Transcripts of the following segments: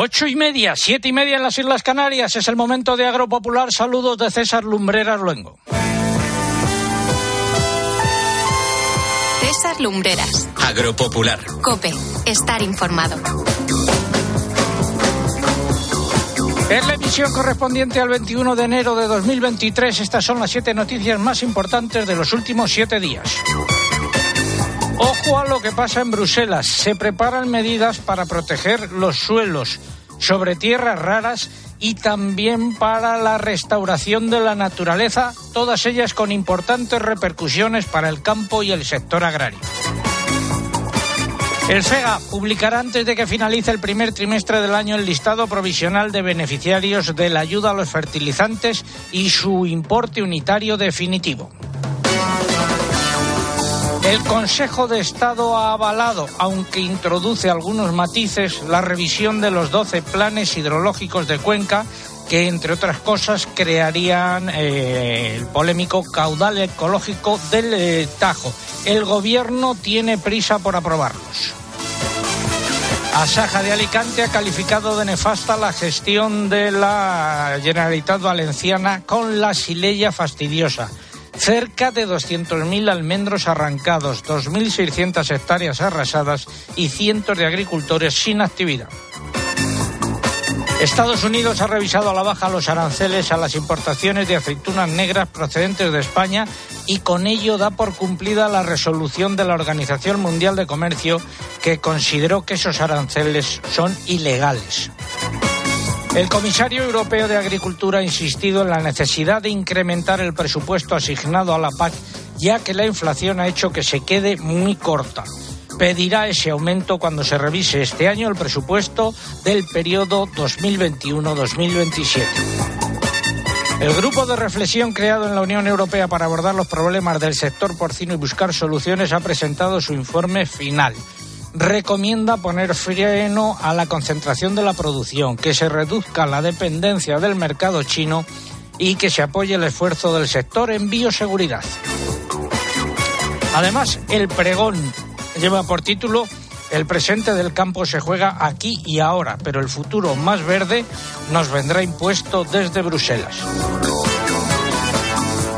Ocho y media, siete y media en las Islas Canarias. Es el momento de Agropopular. Saludos de César Lumbreras Luengo. César Lumbreras. Agropopular. Cope. Estar informado. En la emisión correspondiente al 21 de enero de 2023, estas son las siete noticias más importantes de los últimos siete días. Ojo a lo que pasa en Bruselas. Se preparan medidas para proteger los suelos sobre tierras raras y también para la restauración de la naturaleza, todas ellas con importantes repercusiones para el campo y el sector agrario. El SEGA publicará antes de que finalice el primer trimestre del año el listado provisional de beneficiarios de la ayuda a los fertilizantes y su importe unitario definitivo. El Consejo de Estado ha avalado, aunque introduce algunos matices, la revisión de los 12 planes hidrológicos de Cuenca que, entre otras cosas, crearían eh, el polémico caudal ecológico del eh, Tajo. El Gobierno tiene prisa por aprobarlos. Asaja de Alicante ha calificado de nefasta la gestión de la Generalitat Valenciana con la sileya fastidiosa. Cerca de 200.000 almendros arrancados, 2.600 hectáreas arrasadas y cientos de agricultores sin actividad. Estados Unidos ha revisado a la baja los aranceles a las importaciones de aceitunas negras procedentes de España y con ello da por cumplida la resolución de la Organización Mundial de Comercio que consideró que esos aranceles son ilegales. El comisario europeo de Agricultura ha insistido en la necesidad de incrementar el presupuesto asignado a la PAC, ya que la inflación ha hecho que se quede muy corta pedirá ese aumento cuando se revise este año el presupuesto del periodo 2021-2027. El grupo de reflexión creado en la Unión Europea para abordar los problemas del sector porcino y buscar soluciones ha presentado su informe final. Recomienda poner freno a la concentración de la producción, que se reduzca la dependencia del mercado chino y que se apoye el esfuerzo del sector en bioseguridad. Además, el pregón lleva por título El presente del campo se juega aquí y ahora, pero el futuro más verde nos vendrá impuesto desde Bruselas.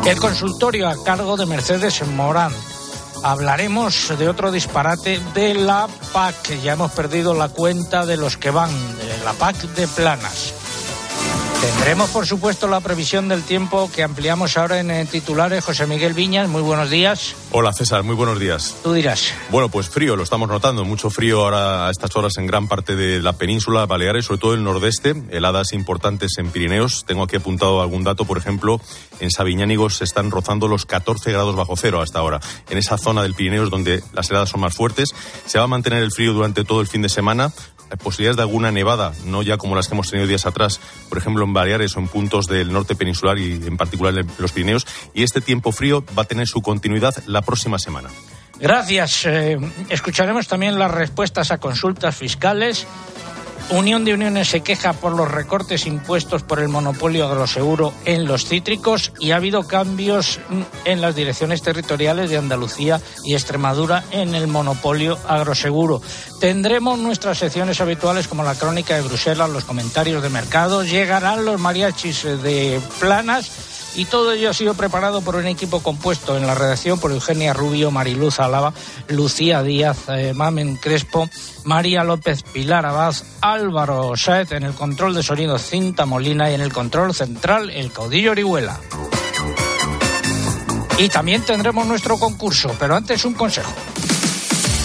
El consultorio a cargo de Mercedes Morán. Hablaremos de otro disparate de la PAC. Ya hemos perdido la cuenta de los que van, de la PAC de planas. Tendremos, por supuesto, la previsión del tiempo que ampliamos ahora en titulares. José Miguel Viñas, muy buenos días. Hola César, muy buenos días. Tú dirás. Bueno, pues frío, lo estamos notando. Mucho frío ahora a estas horas en gran parte de la península Baleares, sobre todo el nordeste. Heladas importantes en Pirineos. Tengo aquí apuntado algún dato, por ejemplo, en Sabiñánigos se están rozando los 14 grados bajo cero hasta ahora. En esa zona del Pirineos donde las heladas son más fuertes, se va a mantener el frío durante todo el fin de semana posibilidades de alguna nevada, no ya como las que hemos tenido días atrás, por ejemplo en Baleares o en puntos del norte peninsular y en particular en los Pirineos. Y este tiempo frío va a tener su continuidad la próxima semana. Gracias. Eh, escucharemos también las respuestas a consultas fiscales Unión de Uniones se queja por los recortes impuestos por el monopolio agroseguro en los cítricos y ha habido cambios en las direcciones territoriales de Andalucía y Extremadura en el monopolio agroseguro. Tendremos nuestras secciones habituales como la crónica de Bruselas, los comentarios de mercado, llegarán los mariachis de planas y todo ello ha sido preparado por un equipo compuesto en la redacción por Eugenia Rubio, Mariluz Alaba, Lucía Díaz, eh, Mamen Crespo, María López, Pilar Abad, Álvaro Saez en el control de sonido Cinta Molina y en el control central el caudillo Orihuela. Y también tendremos nuestro concurso, pero antes un consejo.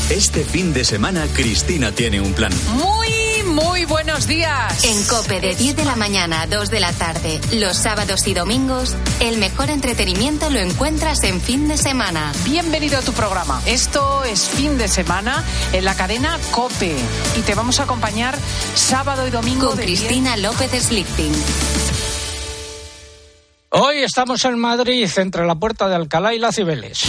Este fin de semana Cristina tiene un plan. Muy muy buenos días. En Cope de 10 de la mañana a 2 de la tarde, los sábados y domingos, el mejor entretenimiento lo encuentras en fin de semana. Bienvenido a tu programa. Esto es fin de semana en la cadena Cope y te vamos a acompañar sábado y domingo con Cristina López Slichting. Hoy estamos en Madrid, entre la Puerta de Alcalá y la Cibeles.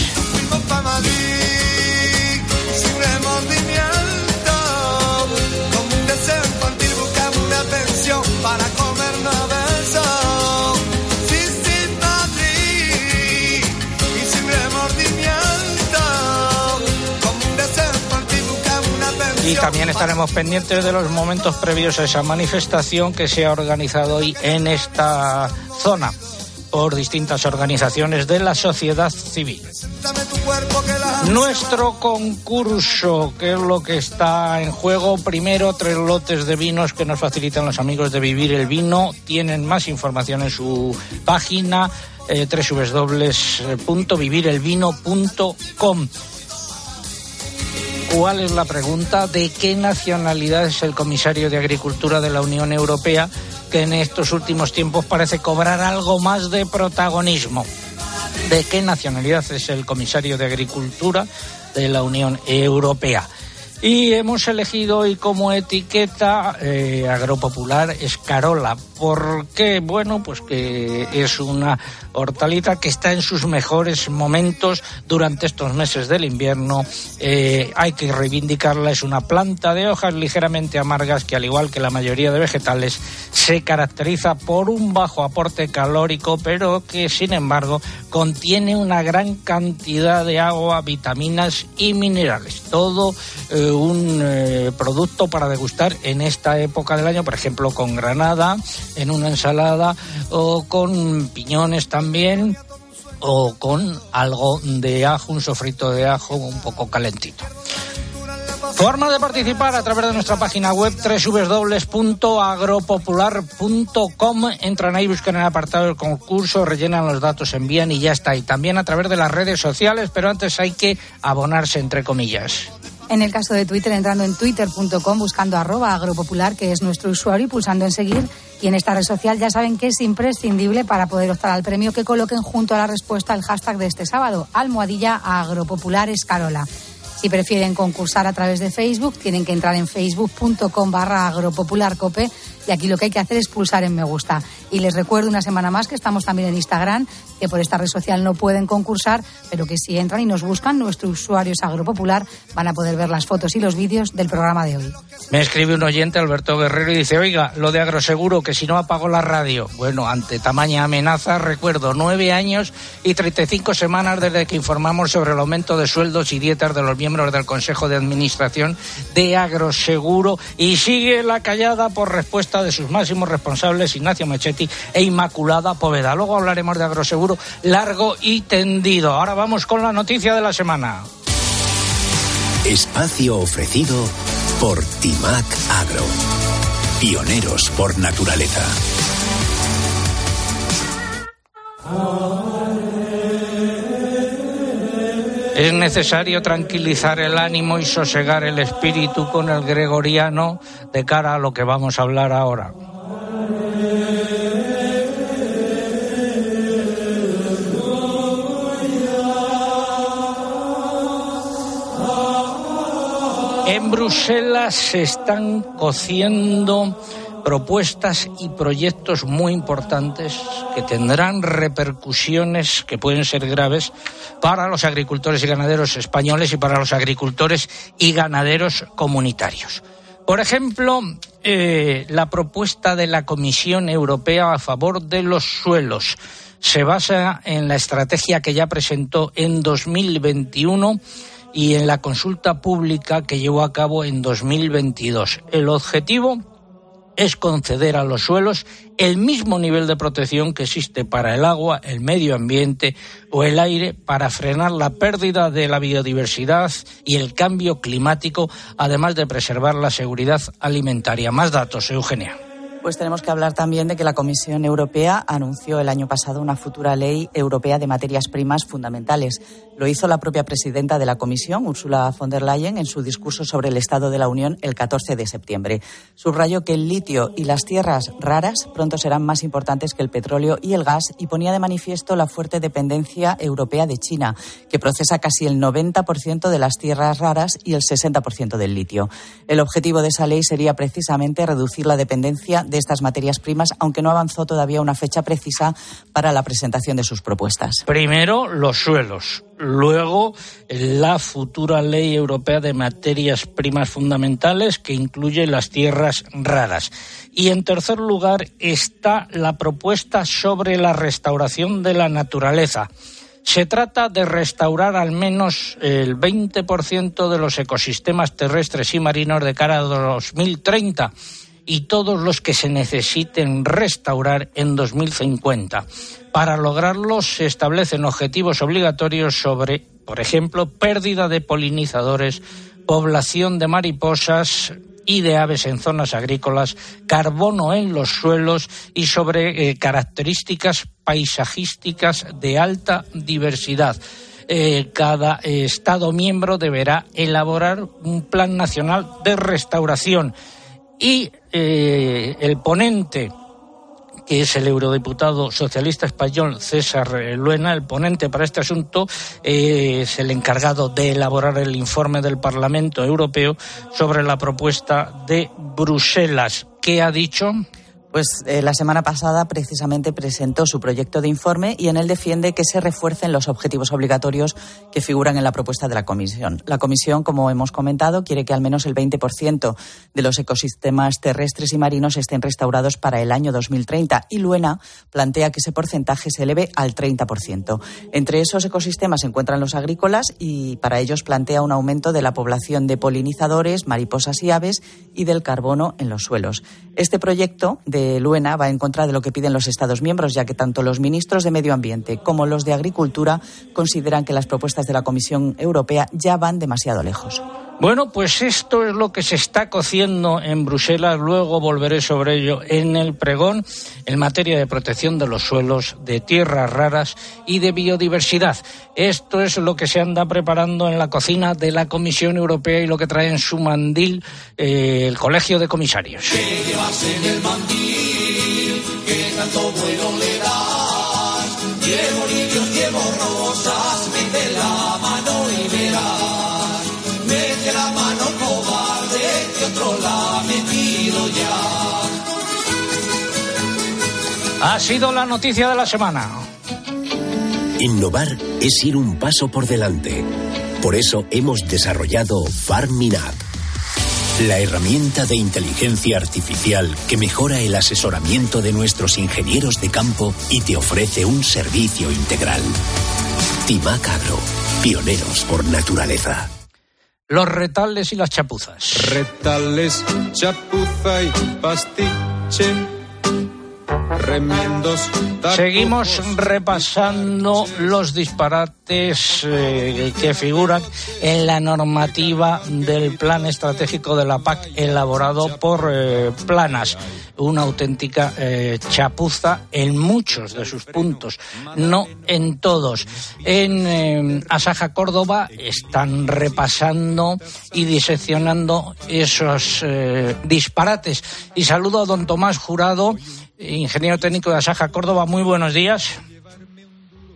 También estaremos pendientes de los momentos previos a esa manifestación que se ha organizado hoy en esta zona por distintas organizaciones de la sociedad civil. Nuestro concurso, que es lo que está en juego, primero tres lotes de vinos que nos facilitan los amigos de Vivir el Vino. Tienen más información en su página eh, www.vivirelvino.com. ¿Cuál es la pregunta? ¿De qué nacionalidad es el comisario de Agricultura de la Unión Europea que en estos últimos tiempos parece cobrar algo más de protagonismo? ¿De qué nacionalidad es el comisario de Agricultura de la Unión Europea? Y hemos elegido hoy como etiqueta eh, agropopular escarola. ¿Por qué? Bueno, pues que es una hortaliza que está en sus mejores momentos durante estos meses del invierno. Eh, hay que reivindicarla. Es una planta de hojas ligeramente amargas que, al igual que la mayoría de vegetales, se caracteriza por un bajo aporte calórico, pero que, sin embargo, contiene una gran cantidad de agua, vitaminas y minerales. Todo eh, un eh, producto para degustar en esta época del año, por ejemplo, con granada, en una ensalada o con piñones también o con algo de ajo, un sofrito de ajo un poco calentito. Forma de participar a través de nuestra página web www.agropopular.com. Entran ahí, buscan el apartado del concurso, rellenan los datos, envían y ya está. Y también a través de las redes sociales, pero antes hay que abonarse, entre comillas. En el caso de Twitter, entrando en twitter.com, buscando arroba agropopular, que es nuestro usuario, y pulsando en seguir. Y en esta red social ya saben que es imprescindible para poder optar al premio que coloquen junto a la respuesta el hashtag de este sábado, almohadilla agropopular escarola. Si prefieren concursar a través de Facebook, tienen que entrar en facebook.com barra agropopularcope y aquí lo que hay que hacer es pulsar en me gusta. Y les recuerdo una semana más que estamos también en Instagram, que por esta red social no pueden concursar, pero que si entran y nos buscan, nuestro usuario es Agropopular, van a poder ver las fotos y los vídeos del programa de hoy. Me escribe un oyente, Alberto Guerrero, y dice, oiga, lo de agroseguro, que si no apago la radio. Bueno, ante tamaña amenaza, recuerdo nueve años y 35 semanas desde que informamos sobre el aumento de sueldos y dietas de los miembros del Consejo de Administración de Agroseguro y sigue la callada por respuesta de sus máximos responsables, Ignacio E Inmaculada Poveda. Luego hablaremos de agroseguro largo y tendido. Ahora vamos con la noticia de la semana. Espacio ofrecido por Timac Agro. Pioneros por naturaleza. Es necesario tranquilizar el ánimo y sosegar el espíritu con el gregoriano de cara a lo que vamos a hablar ahora. En Bruselas se están cociendo propuestas y proyectos muy importantes que tendrán repercusiones que pueden ser graves para los agricultores y ganaderos españoles y para los agricultores y ganaderos comunitarios. Por ejemplo, eh, la propuesta de la Comisión Europea a favor de los suelos se basa en la estrategia que ya presentó en 2021 y en la consulta pública que llevó a cabo en 2022. El objetivo es conceder a los suelos el mismo nivel de protección que existe para el agua, el medio ambiente o el aire para frenar la pérdida de la biodiversidad y el cambio climático, además de preservar la seguridad alimentaria. Más datos, Eugenia. Pues tenemos que hablar también de que la Comisión Europea anunció el año pasado una futura ley europea de materias primas fundamentales. Lo hizo la propia presidenta de la Comisión, Ursula von der Leyen, en su discurso sobre el Estado de la Unión el 14 de septiembre. Subrayó que el litio y las tierras raras pronto serán más importantes que el petróleo y el gas y ponía de manifiesto la fuerte dependencia europea de China, que procesa casi el 90% de las tierras raras y el 60% del litio. El objetivo de esa ley sería precisamente reducir la dependencia de estas materias primas, aunque no avanzó todavía una fecha precisa para la presentación de sus propuestas. Primero, los suelos. Luego, la futura ley europea de materias primas fundamentales que incluye las tierras raras. Y en tercer lugar está la propuesta sobre la restauración de la naturaleza Se trata de restaurar al menos el 20% de los ecosistemas terrestres y marinos de cara a 2030 y todos los que se necesiten restaurar en 2050. Para lograrlo se establecen objetivos obligatorios sobre, por ejemplo, pérdida de polinizadores, población de mariposas, y de aves en zonas agrícolas, carbono en los suelos y sobre eh, características paisajísticas de alta diversidad. Eh, cada Estado miembro deberá elaborar un plan nacional de restauración y eh, el ponente que es el eurodiputado socialista español César Luena, el ponente para este asunto, eh, es el encargado de elaborar el informe del Parlamento Europeo sobre la propuesta de Bruselas. ¿Qué ha dicho? Pues eh, la semana pasada precisamente presentó su proyecto de informe y en él defiende que se refuercen los objetivos obligatorios que figuran en la propuesta de la Comisión. La Comisión, como hemos comentado, quiere que al menos el 20% de los ecosistemas terrestres y marinos estén restaurados para el año 2030 y Luena plantea que ese porcentaje se eleve al 30%. Entre esos ecosistemas se encuentran los agrícolas y para ellos plantea un aumento de la población de polinizadores, mariposas y aves y del carbono en los suelos. Este proyecto de Luena va en contra de lo que piden los Estados miembros, ya que tanto los ministros de Medio Ambiente como los de Agricultura consideran que las propuestas de la Comisión Europea ya van demasiado lejos. Bueno, pues esto es lo que se está cociendo en Bruselas. Luego volveré sobre ello en el pregón en materia de protección de los suelos, de tierras raras y de biodiversidad. Esto es lo que se anda preparando en la cocina de la Comisión Europea y lo que trae en su mandil eh, el Colegio de Comisarios. Ha sido la noticia de la semana. Innovar es ir un paso por delante. Por eso hemos desarrollado FarmInApp, la herramienta de inteligencia artificial que mejora el asesoramiento de nuestros ingenieros de campo y te ofrece un servicio integral. Timac Agro, pioneros por naturaleza. Los retales y las chapuzas. Retales, chapuza y pastiche Seguimos repasando los disparates eh, que figuran en la normativa del plan estratégico de la PAC elaborado por eh, Planas. Una auténtica eh, chapuza en muchos de sus puntos, no en todos. En Asaja Córdoba están repasando y diseccionando esos disparates. Y saludo a don Tomás Jurado ingeniero técnico de Asaja Córdoba. Muy buenos días.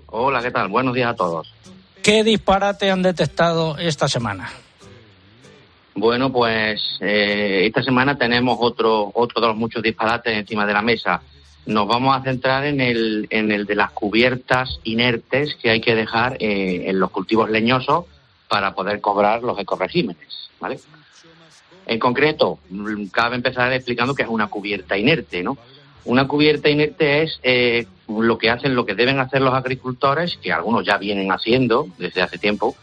Hola, ¿qué tal? Buenos días a todos. ¿Qué disparate han detectado esta semana? Bueno, pues eh, esta semana tenemos otro, otro de los muchos disparates encima de la mesa. Nos vamos a centrar en el, en el de las cubiertas inertes que hay que dejar eh, en los cultivos leñosos para poder cobrar los ecoregímenes, ¿vale? En concreto, mm, cabe empezar explicando que es una cubierta inerte, ¿no? Una cubierta inerte es eh, lo que hacen, lo que deben hacer los agricultores, que algunos ya vienen haciendo desde hace tiempo,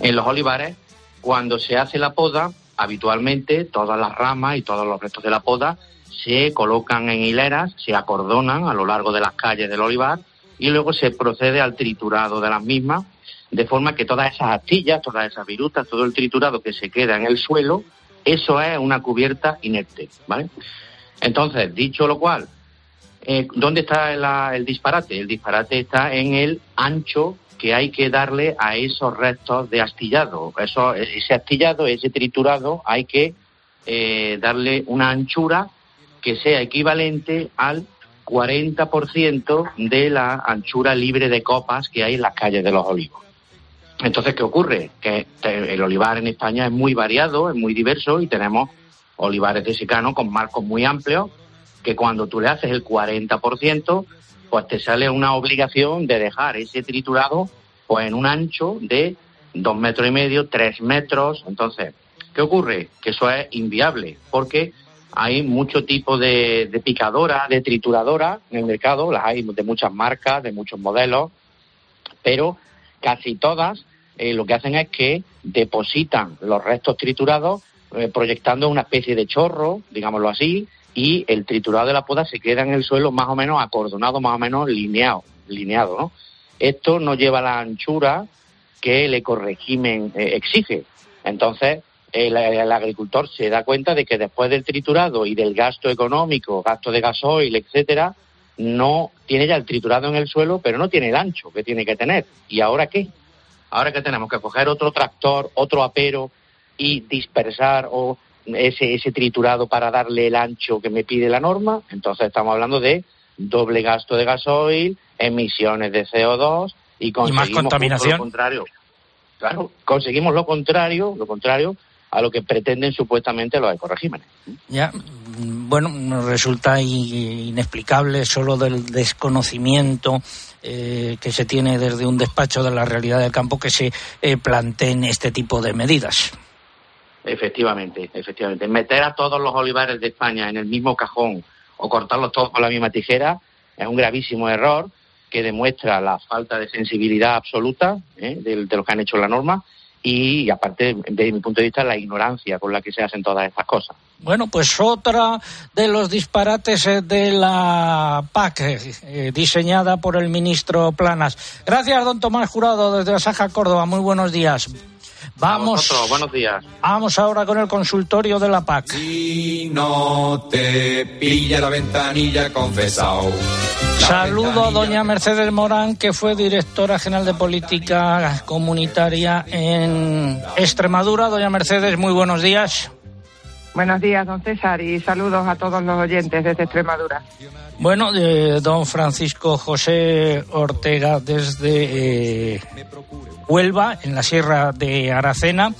en los olivares, cuando se hace la poda, habitualmente todas las ramas y todos los restos de la poda se colocan en hileras, se acordonan a lo largo de las calles del olivar y luego se procede al triturado de las mismas, de forma que todas esas astillas, todas esas virutas, todo el triturado que se queda en el suelo, eso es una cubierta inerte, ¿vale? Entonces, dicho lo cual, eh, ¿Dónde está el disparate? El disparate está en el ancho que hay que darle a esos restos de astillado. Eso, ese astillado, ese triturado, hay que eh, darle una anchura que sea equivalente al 40% de la anchura libre de copas que hay en las calles de los olivos. Entonces, ¿qué ocurre? Que el olivar en España es muy variado, es muy diverso y tenemos olivares de secano con marcos muy amplios que cuando tú le haces el 40%, pues te sale una obligación de dejar ese triturado pues en un ancho de dos metros y medio, tres metros. Entonces, ¿qué ocurre? Que eso es inviable, porque hay mucho tipo de, de picadora, de trituradora en el mercado, las hay de muchas marcas, de muchos modelos, pero casi todas eh, lo que hacen es que depositan los restos triturados eh, proyectando una especie de chorro, digámoslo así, y el triturado de la poda se queda en el suelo más o menos acordonado, más o menos lineado, lineado, ¿no? Esto no lleva la anchura que el ecoregimen eh, exige. Entonces, el, agricultor se da cuenta de que después del triturado y del gasto económico, gasto de gasoil, etcétera, no tiene ya el triturado en el suelo, pero no tiene el ancho que tiene que tener. ¿Y ahora qué? Ahora que tenemos que coger otro tractor, otro apero y dispersar o ese, ese triturado para darle el ancho que me pide la norma, entonces estamos hablando de doble gasto de gasoil, emisiones de CO2 y conseguimos más contaminación. lo contrario. Claro, conseguimos lo contrario, lo contrario a lo que pretenden supuestamente los ecoregímenes. Ya, bueno, nos resulta inexplicable solo del desconocimiento eh, que se tiene desde un despacho de la realidad del campo que se eh, planteen este tipo de medidas. Efectivamente, efectivamente. Meter a todos los olivares de España en el mismo cajón o cortarlos todos con la misma tijera es un gravísimo error que demuestra la falta de sensibilidad absoluta ¿eh? de, de, lo que han hecho la norma y, aparte, desde mi punto de vista, la ignorancia con la que se hacen todas estas cosas. Bueno, pues otra de los disparates eh, de la PAC, eh, diseñada por el ministro Planas. Gracias, don Tomás Jurado, desde Asaja, Córdoba. Muy buenos días. Vamos. buenos días. Vamos ahora con el consultorio de la PAC. Si no te pilla la ventanilla confesado. Saludo a doña Mercedes Morán, que fue directora general de política comunitaria en Extremadura. Doña Mercedes, muy buenos días. Buenos días, don César, y saludos a todos los oyentes desde Extremadura. Bueno, eh, don Francisco José Ortega desde eh, Huelva, en la Sierra de Aracena,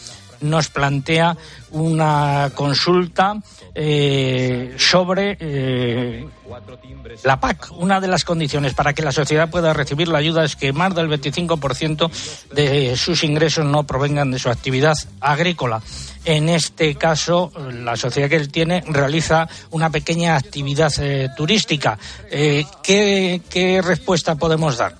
nos plantea una consulta eh, sobre eh, la PAC. Una de las condiciones para que la sociedad pueda recibir la ayuda es que más del 25% de sus ingresos no provengan de su actividad agrícola. En este caso, la sociedad que él tiene realiza una pequeña actividad eh, turística. ¿Qué respuesta podemos dar?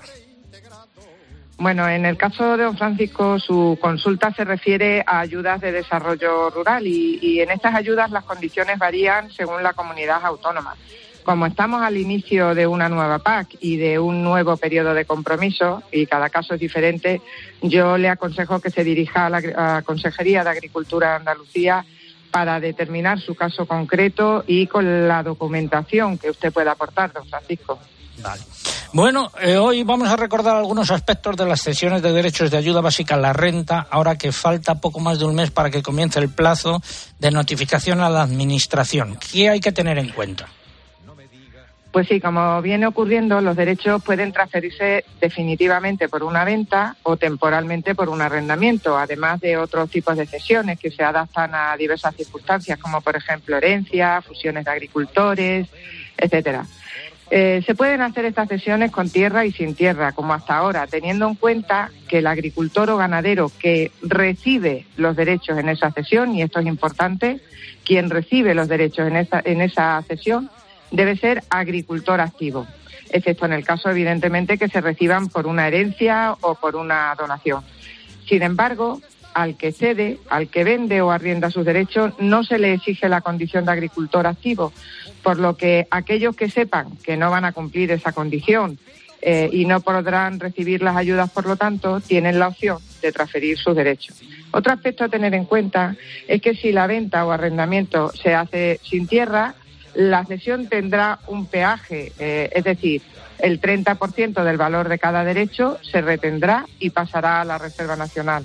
Bueno, en el caso de don Francisco, su consulta se refiere a ayudas de desarrollo rural y, en estas ayudas las condiciones varían según la comunidad autónoma. Como estamos al inicio de una nueva PAC y de un nuevo periodo de compromiso, y cada caso es diferente, yo le aconsejo que se dirija a la Consejería de Agricultura de Andalucía para determinar su caso concreto y con la documentación que usted pueda aportar, don Francisco. Vale. Bueno, eh, hoy vamos a recordar algunos aspectos de las cesiones de derechos de ayuda básica a la renta, ahora que falta poco más de un mes para que comience el plazo de notificación a la Administración. ¿Qué hay que tener en cuenta? Pues sí, como viene ocurriendo, los derechos pueden transferirse definitivamente por una venta o temporalmente por un arrendamiento, además de otros tipos de cesiones que se adaptan a diversas circunstancias, como por ejemplo herencia, fusiones de agricultores, etcétera. Eh, se pueden hacer estas cesiones con tierra y sin tierra, como hasta ahora, teniendo en cuenta que el agricultor o ganadero que recibe los derechos en esa cesión, y esto es importante, quien recibe los derechos en esa, en esa cesión debe ser agricultor activo, excepto en el caso, evidentemente, que se reciban por una herencia o por una donación. Sin embargo, al que cede, al que vende o arrienda sus derechos, no se le exige la condición de agricultor activo, por lo que aquellos que sepan que no van a cumplir esa condición eh, y no podrán recibir las ayudas, por lo tanto, tienen la opción de transferir sus derechos. Otro aspecto a tener en cuenta es que si la venta o arrendamiento se hace sin tierra, la cesión tendrá un peaje, eh, es decir, el 30% del valor de cada derecho se retendrá y pasará a la Reserva Nacional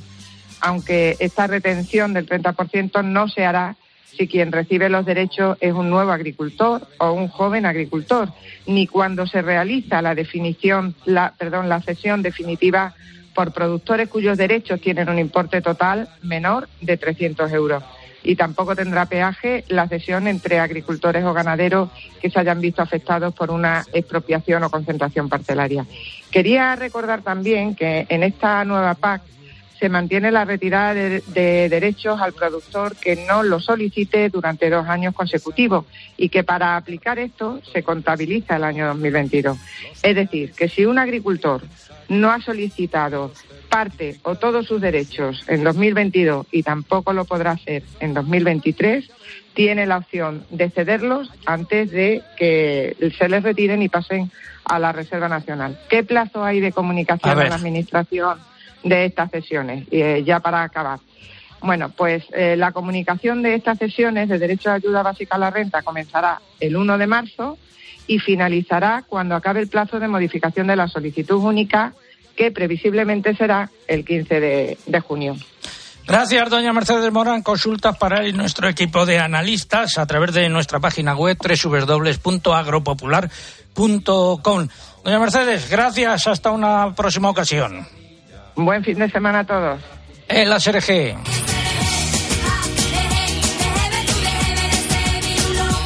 aunque esta retención del 30% no se hará si quien recibe los derechos es un nuevo agricultor o un joven agricultor, ni cuando se realiza la definición, la, perdón, la cesión definitiva por productores cuyos derechos tienen un importe total menor de 300 euros. Y tampoco tendrá peaje la cesión entre agricultores o ganaderos que se hayan visto afectados por una expropiación o concentración parcelaria. Quería recordar también que en esta nueva PAC se mantiene la retirada de, derechos al productor que no lo solicite durante dos años consecutivos y que para aplicar esto se contabiliza el año 2022. Es decir, que si un agricultor no ha solicitado parte o todos sus derechos en 2022 y tampoco lo podrá hacer en 2023, tiene la opción de cederlos antes de que se les retiren y pasen a la Reserva Nacional. ¿Qué plazo hay de comunicación en la Administración de estas sesiones? Eh, ya para acabar. Bueno, pues eh, la comunicación de estas sesiones de derecho de ayuda básica a la renta comenzará el 1 de marzo y finalizará cuando acabe el plazo de modificación de la solicitud única, que previsiblemente será el 15 de, junio. Gracias, doña Mercedes Morán. Consultas para él nuestro equipo de analistas a través de nuestra página web www.agropopular.com. Doña Mercedes, gracias. Hasta una próxima ocasión. Buen fin de semana a todos. En la SRG.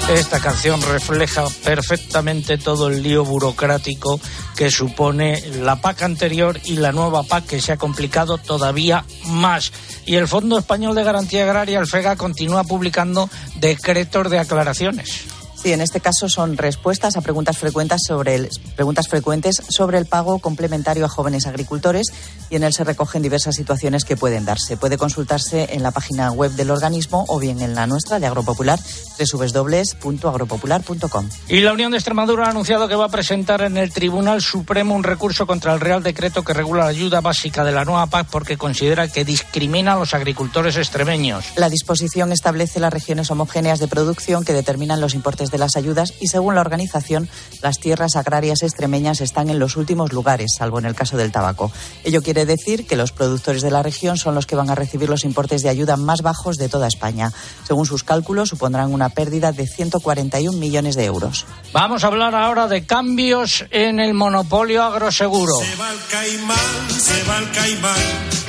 Esta canción refleja perfectamente todo el lío burocrático que supone la PAC anterior y la nueva PAC que se ha complicado todavía más. Y el Fondo Español de Garantía Agraria, el FEGA, continúa publicando decretos de aclaraciones. Sí, en este caso son respuestas a preguntas frecuentes sobre el, preguntas frecuentes sobre el pago complementario a jóvenes agricultores y en él se recogen diversas situaciones que pueden darse. Puede consultarse en la página web del organismo o bien en la nuestra de Agropopular, www.agropopular.com. Y la Unión de Extremadura ha anunciado que va a presentar en el Tribunal Supremo un recurso contra el Real Decreto que regula la ayuda básica de la nueva PAC porque considera que discrimina a los agricultores extremeños. La disposición establece las regiones homogéneas de producción que determinan los importes de las ayudas y según la organización, las tierras agrarias extremeñas están en los últimos lugares, salvo en el caso del tabaco. Ello quiere decir que los productores de la región son los que van a recibir los importes de ayuda más bajos de toda España. Según sus cálculos, supondrán una pérdida de 141 millones de euros. Vamos a hablar ahora de cambios en el monopolio agroseguro. Se va el caimán, se va el caimán.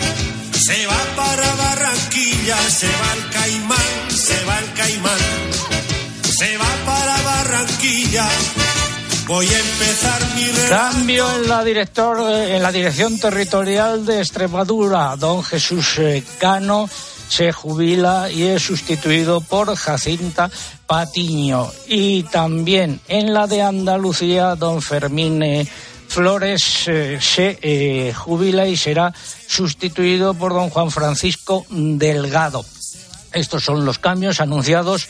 Se va para Barranquilla, se va el caimán, se va el caimán se va para Barranquilla. Voy a empezar mi Cambio en la, director, en la dirección territorial de Extremadura. Don Jesús eh, Cano se jubila y es sustituido por Jacinta Patiño. Y también en la de Andalucía, don Fermín eh, Flores eh, se jubila y será sustituido por don Juan Francisco Delgado. Estos son los cambios anunciados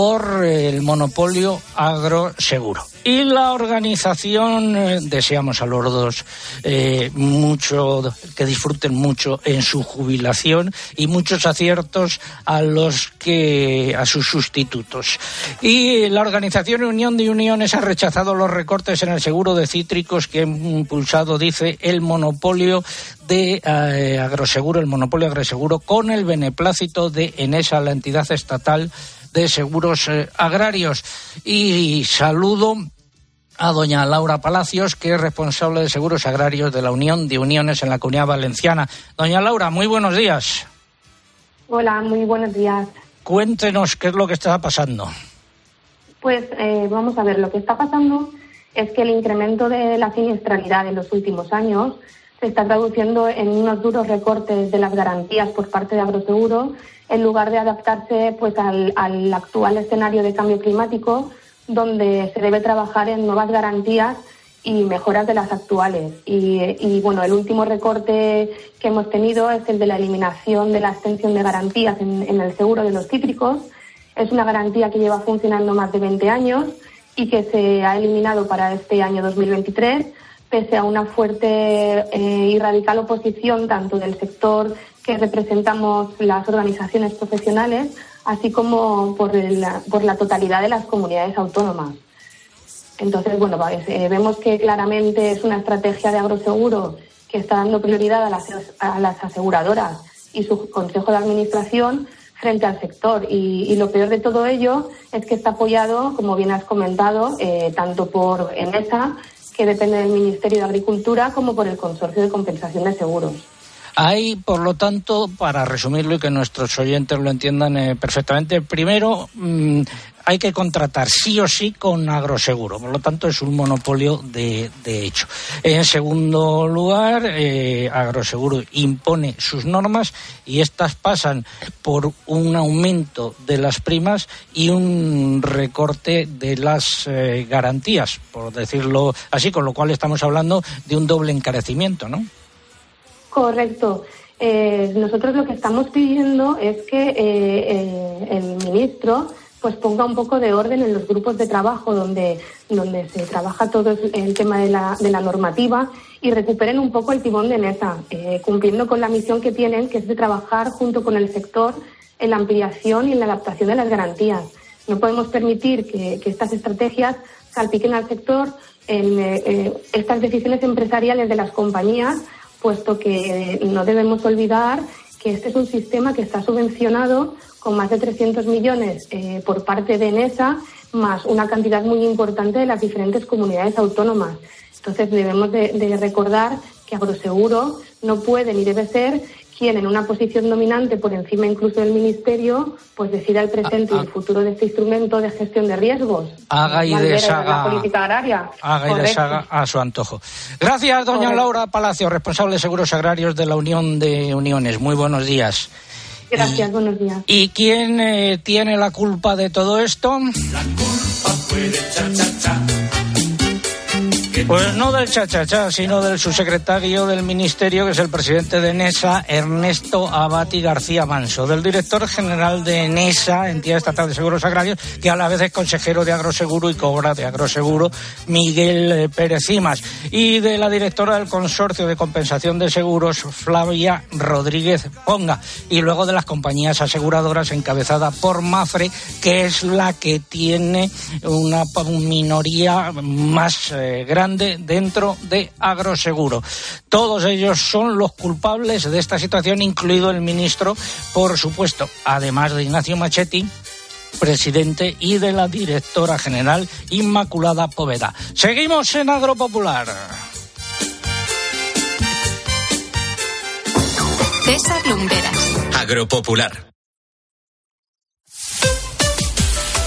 por el monopolio agroseguro. Y la organización, eh, deseamos a los dos eh, mucho, que disfruten mucho en su jubilación y muchos aciertos a los que, a sus sustitutos. Y la organización Unión de Uniones ha rechazado los recortes en el seguro de cítricos que ha impulsado, dice, el monopolio de eh, agroseguro, el monopolio agroseguro, con el beneplácito de Enesa, la entidad estatal de Seguros eh, Agrarios. Y saludo a doña Laura Palacios, que es responsable de Seguros Agrarios de la Unión de Uniones en la Comunidad Valenciana. Doña Laura, muy buenos días. Hola, muy buenos días. Cuéntenos qué es lo que está pasando. Pues eh, vamos a ver, lo que está pasando es que el incremento de la siniestralidad en los últimos años se está traduciendo en unos duros recortes de las garantías por parte de Agroseguro en lugar de adaptarse pues al, actual escenario de cambio climático donde se debe trabajar en nuevas garantías y mejoras de las actuales. Y, bueno, el último recorte que hemos tenido es el de la eliminación de la extensión de garantías en, el seguro de los cítricos. Es una garantía que lleva funcionando más de 20 años y que se ha eliminado para este año 2023 pese a una fuerte eh, y radical oposición tanto del sector que representamos las organizaciones profesionales, así como por, la totalidad de las comunidades autónomas. Entonces, bueno, pues, eh, vemos que claramente es una estrategia de agroseguro que está dando prioridad a las, aseguradoras y su consejo de administración frente al sector. Y, lo peor de todo ello es que está apoyado, como bien has comentado, eh, tanto por ENESA que depende del Ministerio de Agricultura, como por el Consorcio de Compensación de Seguros. Hay, por lo tanto, para resumirlo y que nuestros oyentes lo entiendan eh, perfectamente, primero mm, hay que contratar sí o sí con agroseguro. Por lo tanto, es un monopolio de, hecho. En segundo lugar, eh, agroseguro impone sus normas y estas pasan por un aumento de las primas y un recorte de las eh, garantías, por decirlo así, con lo cual estamos hablando de un doble encarecimiento, ¿no? Correcto. Eh, nosotros lo que estamos pidiendo es que el ministro pues ponga un poco de orden en los grupos de trabajo donde, donde se trabaja todo el tema de la, de la normativa y recuperen un poco el timón de mesa, eh, cumpliendo con la misión que tienen, que es de trabajar junto con el sector en la ampliación y en la adaptación de las garantías. No podemos permitir que, estas estrategias salpiquen al sector en eh, eh, estas decisiones empresariales de las compañías, puesto que no debemos olvidar que este es un sistema que está subvencionado con más de 300 millones eh, por parte de ENESA, más una cantidad muy importante de las diferentes comunidades autónomas. Entonces debemos de, recordar que Agroseguro no puede ni debe ser quien en una posición dominante por encima incluso del ministerio, pues decida el presente y el futuro de este instrumento de gestión de riesgos. Haga y deshaga. La política agraria. Haga y deshaga a su antojo. Gracias, doña Laura Palacio, responsable de Seguros Agrarios de la Unión de Uniones. Muy buenos días. Gracias, buenos días. ¿Y quién eh, tiene la culpa de todo esto? La culpa puede cha, cha, cha. Pues no del chachachá, sino del subsecretario del Ministerio, que es el presidente de NESA, Ernesto Abati García Manso, del director general de NESA, Entidad Estatal de Seguros Agrarios, que a la vez es consejero de Agroseguro y cobra de Agroseguro, Miguel eh, Pérez Cimas, y de la directora del Consorcio de Compensación de Seguros, Flavia Rodríguez Ponga, y luego de las compañías aseguradoras encabezada por Mafre, que es la que tiene una minoría más eh, grande dentro de Agroseguro. Todos ellos son los culpables de esta situación, incluido el ministro, por supuesto, además de Ignacio Machetti presidente y de la directora general Inmaculada Poveda. Seguimos en Agropopular. César Lumberas. Agropopular.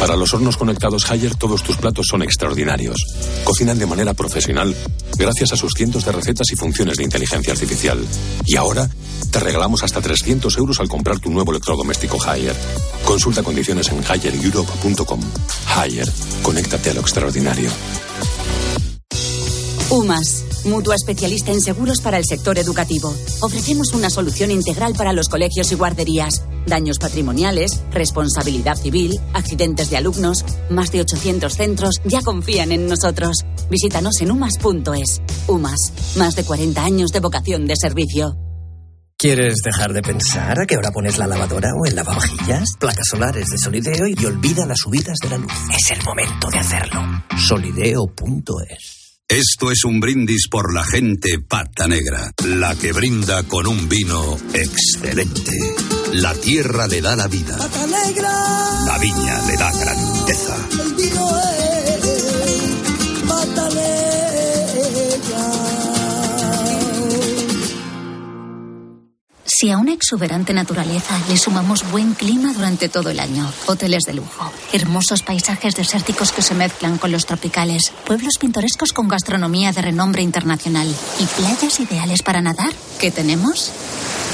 Para los hornos conectados Haier todos tus platos son extraordinarios. Cocinan de manera profesional gracias a sus cientos de recetas y funciones de inteligencia artificial. Y ahora te regalamos hasta 300 euros al comprar tu nuevo electrodoméstico Haier. Consulta condiciones en highereurope.com. Haier, conéctate a lo extraordinario. UMAS, mutua especialista en seguros para el sector educativo. Ofrecemos una solución integral para los colegios y guarderías. Daños patrimoniales, responsabilidad civil, accidentes de alumnos. Más de 800 centros ya confían en nosotros. Visítanos en umas.es. UMAS, más de 40 años de vocación de servicio. ¿Quieres dejar de pensar a qué hora pones la lavadora o el lavavajillas? Placas solares de Solideo y olvida las subidas de la luz. Es el momento de hacerlo. Solideo.es esto es un brindis por la gente pata negra, la que brinda con un vino excelente. La tierra le da la vida. Pata negra. La viña le da grandeza. El vino es Si a una exuberante naturaleza le sumamos buen clima durante todo el año, hoteles de lujo, hermosos paisajes desérticos que se mezclan con los tropicales, pueblos pintorescos con gastronomía de renombre internacional y playas ideales para nadar, ¿qué tenemos?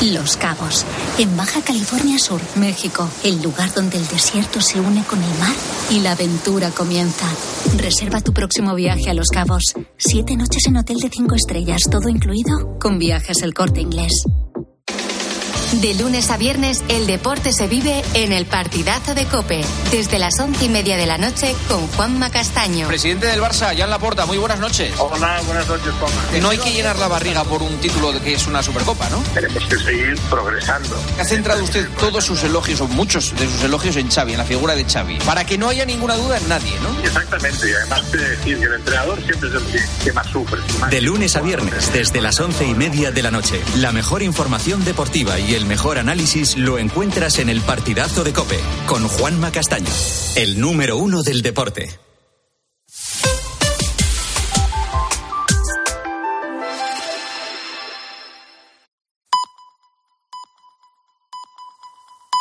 Los Cabos, en Baja California Sur, México, el lugar donde el desierto se une con el mar y la aventura comienza. Reserva tu próximo viaje a Los Cabos. Siete noches en hotel de cinco estrellas, todo incluido, con viajes el corte inglés. De lunes a viernes, el deporte se vive en el partidazo de Cope, desde las once y media de la noche con Juanma Castaño. Presidente del Barça, Jan Laporta, muy buenas noches. Hola, buenas noches, Juanma. No hay que llenar la barriga por un título de que es una Supercopa, ¿no? Tenemos que seguir progresando. Ha centrado usted todos sus elogios, o muchos de sus elogios, en Xavi, en la figura de Xavi, para que no haya ninguna duda en nadie, ¿no? Exactamente, y además de decir que el entrenador siempre es el que, que más sufre. más- De lunes a viernes, desde las once y media de la noche. La mejor información deportiva y el mejor análisis lo encuentras en el partidazo de Cope, con Juanma Castaño, el número uno del deporte.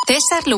César Lum-